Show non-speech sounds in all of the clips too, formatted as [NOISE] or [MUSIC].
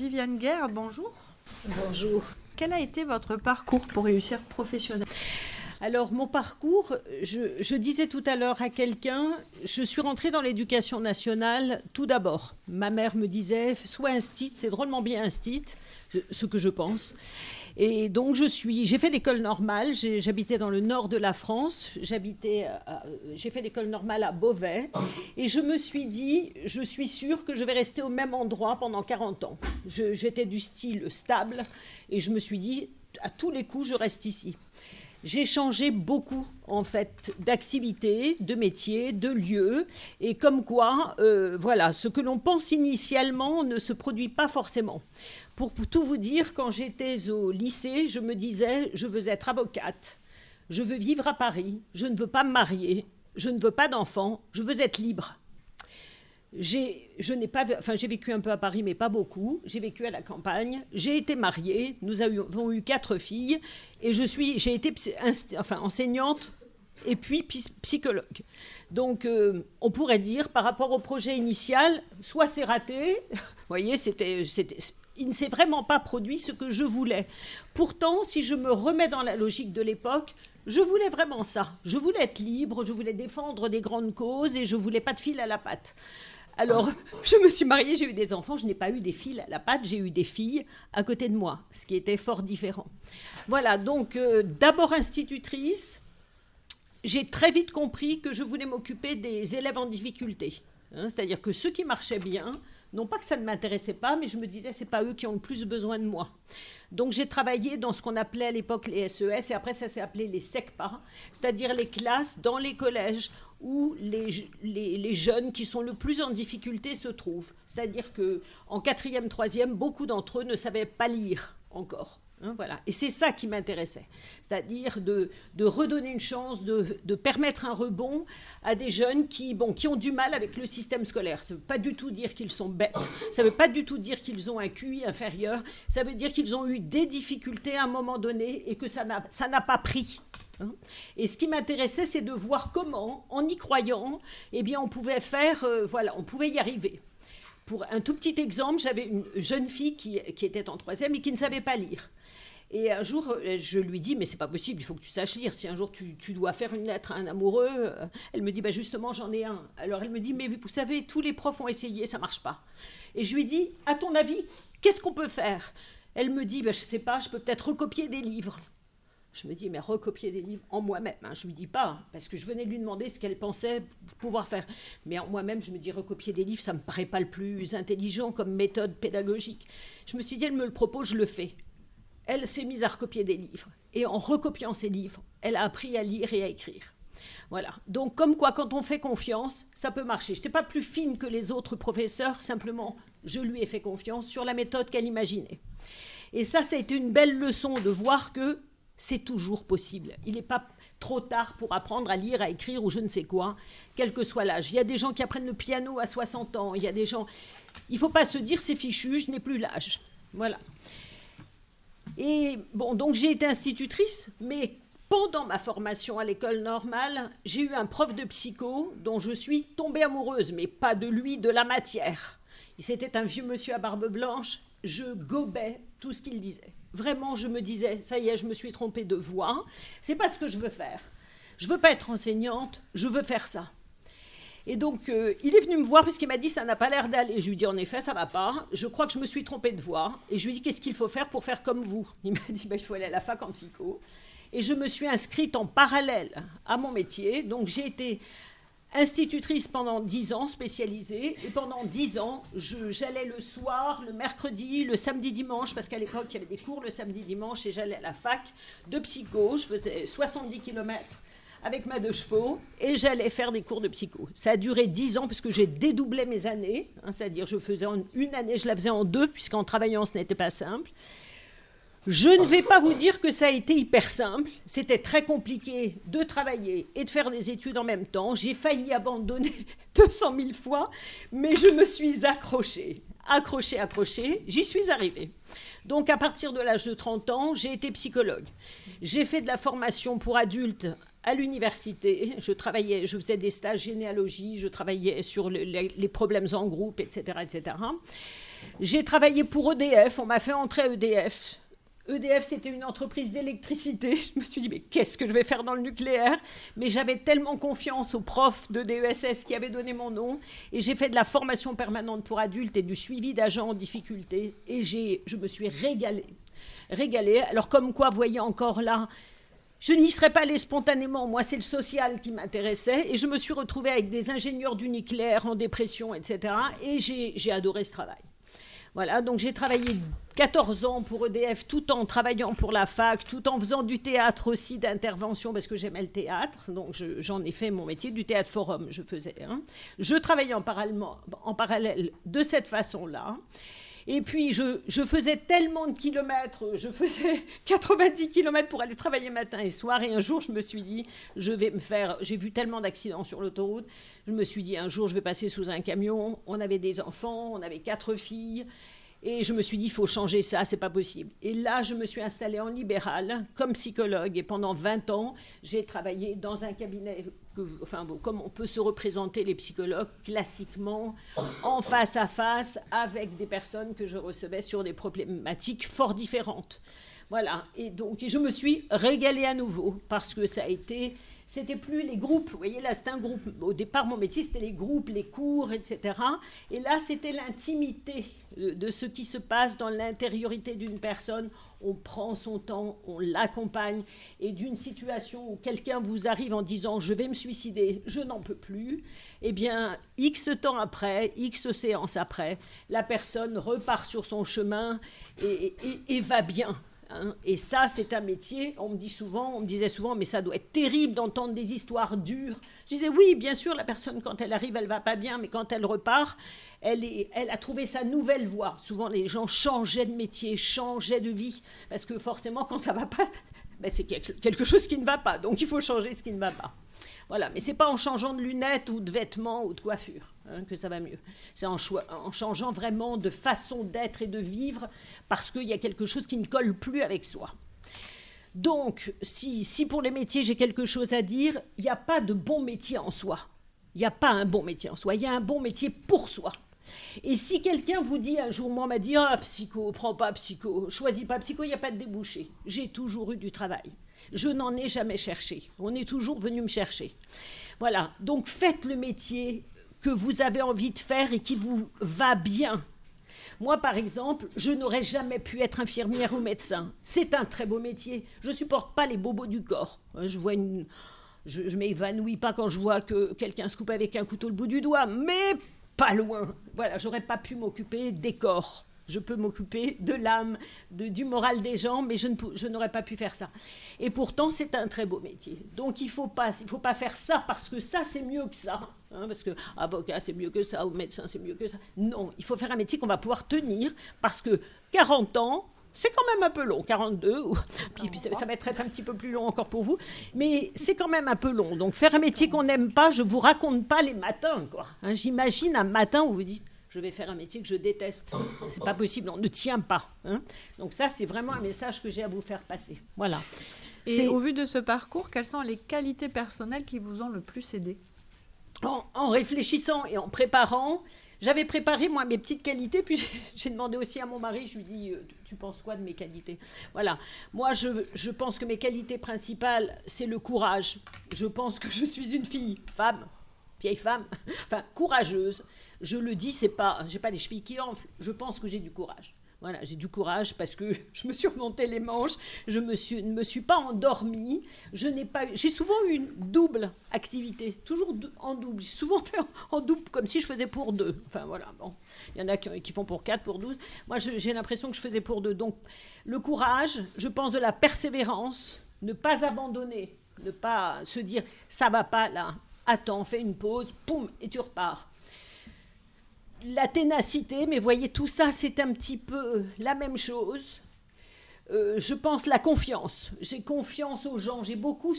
Viviane Guerre, bonjour. Bonjour. Quel a été votre parcours pour réussir professionnellement? Alors mon parcours, je, disais tout à l'heure à quelqu'un, je suis rentrée dans l'éducation nationale tout d'abord. Ma mère me disait, sois instite, c'est drôlement bien instite, ce que je pense. Et donc je suis, j'ai fait l'école normale, j'habitais dans le nord de la France, j'habitais, j'ai fait l'école normale à Beauvais, et je me suis dit, je suis sûre que je vais rester au même endroit pendant 40 ans. j'étais du style stable, et je me suis dit, à tous les coups, je reste ici j'ai changé beaucoup en fait d'activités, de métiers, de lieux, et comme quoi, euh, voilà, ce que l'on pense initialement ne se produit pas forcément. Pour tout vous dire, quand j'étais au lycée, je me disais, je veux être avocate, je veux vivre à Paris, je ne veux pas me marier, je ne veux pas d'enfants, je veux être libre je n'ai pas, enfin, j'ai vécu un peu à Paris, mais pas beaucoup. J'ai vécu à la campagne. J'ai été mariée. Nous avons eu quatre filles. Et je suis, j'ai été enfin, enseignante et puis psychologue. Donc, euh, on pourrait dire, par rapport au projet initial, soit c'est raté, vous voyez, c'était, il ne s'est vraiment pas produit ce que je voulais. Pourtant, si je me remets dans la logique de l'époque, je voulais vraiment ça. Je voulais être libre, je voulais défendre des grandes causes et je voulais pas de fil à la patte. Alors, je me suis mariée, j'ai eu des enfants, je n'ai pas eu des filles à la patte, j'ai eu des filles à côté de moi, ce qui était fort différent. Voilà, donc euh, d'abord institutrice, j'ai très vite compris que je voulais m'occuper des élèves en difficulté. Hein, c'est-à-dire que ceux qui marchaient bien, non pas que ça ne m'intéressait pas, mais je me disais, c'est pas eux qui ont le plus besoin de moi. Donc j'ai travaillé dans ce qu'on appelait à l'époque les SES, et après ça s'est appelé les SECPA, c'est-à-dire les classes dans les collèges où les, les, jeunes qui sont le plus en difficulté se trouvent. C'est-à-dire que quatrième, troisième, beaucoup d'entre eux ne savaient pas lire encore. Hein, voilà. Et c'est ça qui m'intéressait, c'est-à-dire de, redonner une chance, de, permettre un rebond à des jeunes qui, ont du mal avec le système scolaire. Ça ne veut pas du tout dire qu'ils sont bêtes, ça ne veut pas du tout dire qu'ils ont un QI inférieur, ça veut dire qu'ils ont eu des difficultés à un moment donné et que ça n'a pas pris. Hein. Et ce qui m'intéressait, c'est de voir comment, en y croyant, eh bien, on pouvait faire, euh, voilà, on pouvait y arriver. Pour un tout petit exemple, j'avais une jeune fille qui, qui était en troisième et qui ne savait pas lire. Et un jour, je lui dis, mais c'est pas possible, il faut que tu saches lire. Si un jour tu, dois faire une lettre à un amoureux, euh, elle me dit, bah justement, j'en ai un. Alors elle me dit, mais vous savez, tous les profs ont essayé, ça marche pas. Et je lui dis, à ton avis, qu'est-ce qu'on peut faire? Elle me dit, bah, je sais pas, je peux peut-être recopier des livres. Je me dis, mais recopier des livres en moi-même. Hein, je lui dis pas, parce que je venais de lui demander ce qu'elle pensait pouvoir faire. Mais en moi-même, je me dis, recopier des livres, ça me paraît pas le plus intelligent comme méthode pédagogique. Je me suis dit, elle me le propose, je le fais elle s'est mise à recopier des livres. Et en recopiant ces livres, elle a appris à lire et à écrire. Voilà. Donc, comme quoi, quand on fait confiance, ça peut marcher. Je n'étais pas plus fine que les autres professeurs, simplement, je lui ai fait confiance sur la méthode qu'elle imaginait. Et ça, ça a été une belle leçon de voir que c'est toujours possible. Il n'est pas trop tard pour apprendre à lire, à écrire ou je ne sais quoi, quel que soit l'âge. Il y a des gens qui apprennent le piano à 60 ans. Il y a des gens. Il ne faut pas se dire c'est fichu, je n'ai plus l'âge. Voilà. Et bon, donc j'ai été institutrice, mais pendant ma formation à l'école normale, j'ai eu un prof de psycho dont je suis tombée amoureuse, mais pas de lui, de la matière. C'était un vieux monsieur à barbe blanche, je gobais tout ce qu'il disait. Vraiment, je me disais, ça y est, je me suis trompée de voix, c'est pas ce que je veux faire. Je veux pas être enseignante, je veux faire ça. Et donc, euh, il est venu me voir puisqu'il m'a dit ça n'a pas l'air d'aller. Je lui ai dit en effet, ça va pas. Je crois que je me suis trompée de voix. Et je lui ai dit qu'est-ce qu'il faut faire pour faire comme vous? Il m'a dit bah, il faut aller à la fac en psycho. Et je me suis inscrite en parallèle à mon métier. Donc, j'ai été institutrice pendant dix ans, spécialisée. Et pendant dix ans, j'allais le soir, le mercredi, le samedi, dimanche, parce qu'à l'époque, il y avait des cours le samedi, dimanche, et j'allais à la fac de psycho. Je faisais 70 kilomètres avec ma deux chevaux et j'allais faire des cours de psycho. Ça a duré dix ans puisque j'ai dédoublé mes années, hein, c'est-à-dire je faisais en une année, je la faisais en deux puisqu'en travaillant ce n'était pas simple. Je ne vais pas vous dire que ça a été hyper simple. C'était très compliqué de travailler et de faire des études en même temps. J'ai failli abandonner [LAUGHS] 200 000 fois, mais je me suis accrochée, accrochée, accrochée. J'y suis arrivée. Donc à partir de l'âge de 30 ans, j'ai été psychologue. J'ai fait de la formation pour adultes à l'université, je travaillais, je faisais des stages généalogie, je travaillais sur les problèmes en groupe, etc., etc. J'ai travaillé pour EDF, on m'a fait entrer à EDF. EDF, c'était une entreprise d'électricité. [LAUGHS] Je me suis dit, mais qu'est-ce que je vais faire dans le nucléaire? Mais j'avais tellement confiance aux profs de DESS qui avaient donné mon nom. Et j'ai fait de la formation permanente pour adultes et du suivi d'agents en difficulté. Et je me suis régalée. Alors, comme quoi, voyez encore là, je n'y serais pas allée spontanément. Moi, c'est le social qui m'intéressait. Et je me suis retrouvée avec des ingénieurs du nucléaire en dépression, etc. Et j'ai adoré ce travail. Voilà, donc j'ai travaillé 14 ans pour EDF tout en travaillant pour la fac, tout en faisant du théâtre aussi d'intervention parce que j'aimais le théâtre. Donc j'en ai fait mon métier du théâtre forum, je faisais. Hein. Je travaillais en en parallèle de cette façon-là. Et puis, je, faisais tellement de kilomètres, je faisais [LAUGHS] 90 kilomètres pour aller travailler matin et soir. Et un jour, je me suis dit, je vais me faire. J'ai vu tellement d'accidents sur l'autoroute. Je me suis dit, un jour, je vais passer sous un camion. On avait des enfants, on avait quatre filles. Et je me suis dit, il faut changer ça, c'est pas possible. Et là, je me suis installée en libéral comme psychologue. Et pendant 20 ans, j'ai travaillé dans un cabinet, enfin, comme on peut se représenter les psychologues classiquement, en face à face avec des personnes que je recevais sur des problématiques fort différentes. Voilà. Et donc, je me suis régalée à nouveau parce que ça a été c'était plus les groupes. Vous voyez, là, c'était un groupe. Au départ, mon métier, c'était les groupes, les cours, etc. Et là, c'était l'intimité de ce qui se passe dans l'intériorité d'une personne. On prend son temps, on l'accompagne. Et d'une situation où quelqu'un vous arrive en disant Je vais me suicider, je n'en peux plus, eh bien, X temps après, X séances après, la personne repart sur son chemin et va bien. Hein. Et ça, c'est un métier, on me dit souvent, on disait souvent, mais ça doit être terrible d'entendre des histoires dures. Je disais, oui, bien sûr, la personne, quand elle arrive, elle va pas bien, mais quand elle repart, elle, elle a trouvé sa nouvelle voie. Souvent, les gens changeaient de métier, changeaient de vie, parce que forcément, quand ça va pas, ben, c'est quelque chose qui ne va pas. Donc, il faut changer ce qui ne va pas. Voilà, mais c'est pas en changeant de lunettes ou de vêtements ou de coiffure hein, que ça va mieux. C'est en, en, changeant vraiment de façon d'être et de vivre parce qu'il y a quelque chose qui ne colle plus avec soi. Donc, si, si pour les métiers j'ai quelque chose à dire, il n'y a pas de bon métier en soi. Il n'y a pas un bon métier en soi, il y a un bon métier pour soi. Et si quelqu'un vous dit un jour, moi m'a dit, ah, psycho, prends pas psycho, choisis pas psycho, il n'y a pas de débouché. J'ai toujours eu du travail. Je n'en ai jamais cherché. On est toujours venu me chercher. Voilà. Donc faites le métier que vous avez envie de faire et qui vous va bien. Moi, par exemple, je n'aurais jamais pu être infirmière ou médecin. C'est un très beau métier. Je supporte pas les bobos du corps. Je vois une... Je, m'évanouis pas quand je vois que quelqu'un se coupe avec un couteau le bout du doigt, mais pas loin. Voilà, j'aurais pas pu m'occuper des corps je peux m'occuper de l'âme, du moral des gens, mais je, n'aurais pas pu faire ça. Et pourtant, c'est un très beau métier. Donc, il ne faut, pas, faut pas faire ça parce que ça, c'est mieux que ça. Hein, parce que avocat, c'est mieux que ça, ou médecin, c'est mieux que ça. Non, il faut faire un métier qu'on va pouvoir tenir parce que 40 ans, c'est quand même un peu long, 42, puis, ça, va être un petit peu plus long encore pour vous, mais c'est quand même un peu long. Donc faire un métier qu'on n'aime pas, je vous raconte pas les matins, quoi. Hein, j'imagine un matin où vous dites, je vais faire un métier que je déteste. C'est pas possible, on ne tient pas. Hein. Donc ça, c'est vraiment un message que j'ai à vous faire passer. Voilà. Et au vu de ce parcours, quelles sont les qualités personnelles qui vous ont le plus aidé? En, réfléchissant et en préparant, j'avais préparé moi mes petites qualités, puis [LAUGHS] j'ai demandé aussi à mon mari, je lui dis, euh, tu penses quoi de mes qualités? Voilà, moi je, je pense que mes qualités principales, c'est le courage. Je pense que je suis une fille, femme, vieille femme, [LAUGHS] enfin courageuse, je le dis, c'est pas, j'ai pas les chevilles qui enflent. Je pense que j'ai du courage. Voilà, j'ai du courage parce que [LAUGHS] je me suis remonté les manches, je me suis, ne me suis pas endormie, je n'ai pas, j'ai souvent eu une double activité, toujours en double. J'ai souvent fait en, double comme si je faisais pour deux. Enfin voilà, bon, il y en a qui, font pour quatre, pour douze. Moi, j'ai l'impression que je faisais pour deux. Donc, le courage, je pense de la persévérance, ne pas abandonner, ne pas se dire ça va pas là, attends, fais une pause, poum, et tu repars la ténacité, mais voyez, tout ça, c'est un petit peu la même chose. Euh, je pense la confiance. J'ai confiance aux gens. J'ai beaucoup,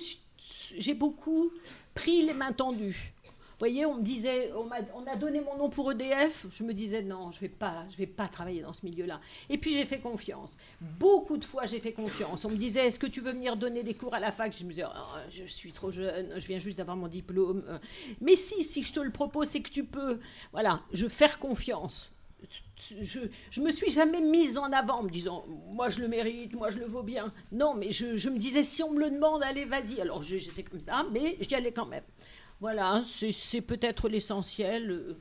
j'ai beaucoup pris les mains tendues voyez, on me disait, on a, donné mon nom pour EDF. Je me disais, non, je ne vais, pas, vais pas travailler dans ce milieu-là. Et puis j'ai fait confiance. Beaucoup de fois, j'ai fait confiance. On me disait, est-ce que tu veux venir donner des cours à la fac? Je me disais, oh, je suis trop jeune, je viens juste d'avoir mon diplôme. Mais si, si je te le propose, c'est que tu peux. Voilà, je faire confiance. je, je me suis jamais mise en avant en me disant moi je le mérite, moi je le vaux bien. Non, mais je, je me disais si on me le demande, allez, vas-y. Alors j'étais comme ça, mais j'y allais quand même. Voilà, c'est c'est peut-être l'essentiel. Euh,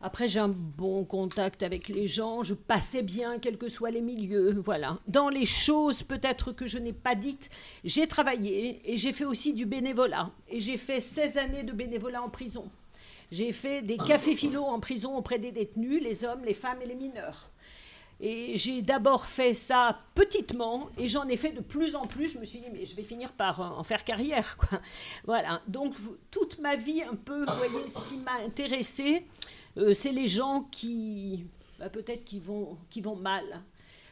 Après, j'ai un bon contact avec les gens, je passais bien, quels que soient les milieux. Voilà. Dans les choses peut-être que je n'ai pas dites, j'ai travaillé et j'ai fait aussi du bénévolat. Et j'ai fait 16 années de bénévolat en prison. J'ai fait des cafés philo en prison auprès des détenus, les hommes, les femmes et les mineurs. Et j'ai d'abord fait ça petitement et j'en ai fait de plus en plus. Je me suis dit, mais je vais finir par euh, en faire carrière. [LAUGHS] Voilà. Donc, toute ma vie, un peu, vous voyez, ce qui m'a intéressé, euh, c'est les gens qui, bah, peut-être, qui vont, qui vont mal.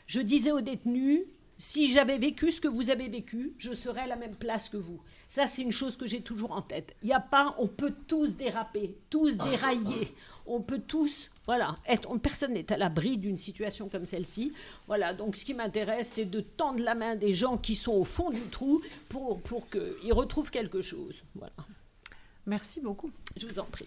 Je disais aux détenus, si j'avais vécu ce que vous avez vécu, je serais à la même place que vous. Ça, c'est une chose que j'ai toujours en tête. Il n'y a pas, on peut tous déraper, tous dérailler, on peut tous, voilà, être, on- personne n'est à l'abri d'une situation comme celle-ci. Voilà, donc ce qui m'intéresse, c'est de tendre la main des gens qui sont au fond du trou pour, pour qu'ils retrouvent quelque chose. Voilà, Merci beaucoup. je vous en prie.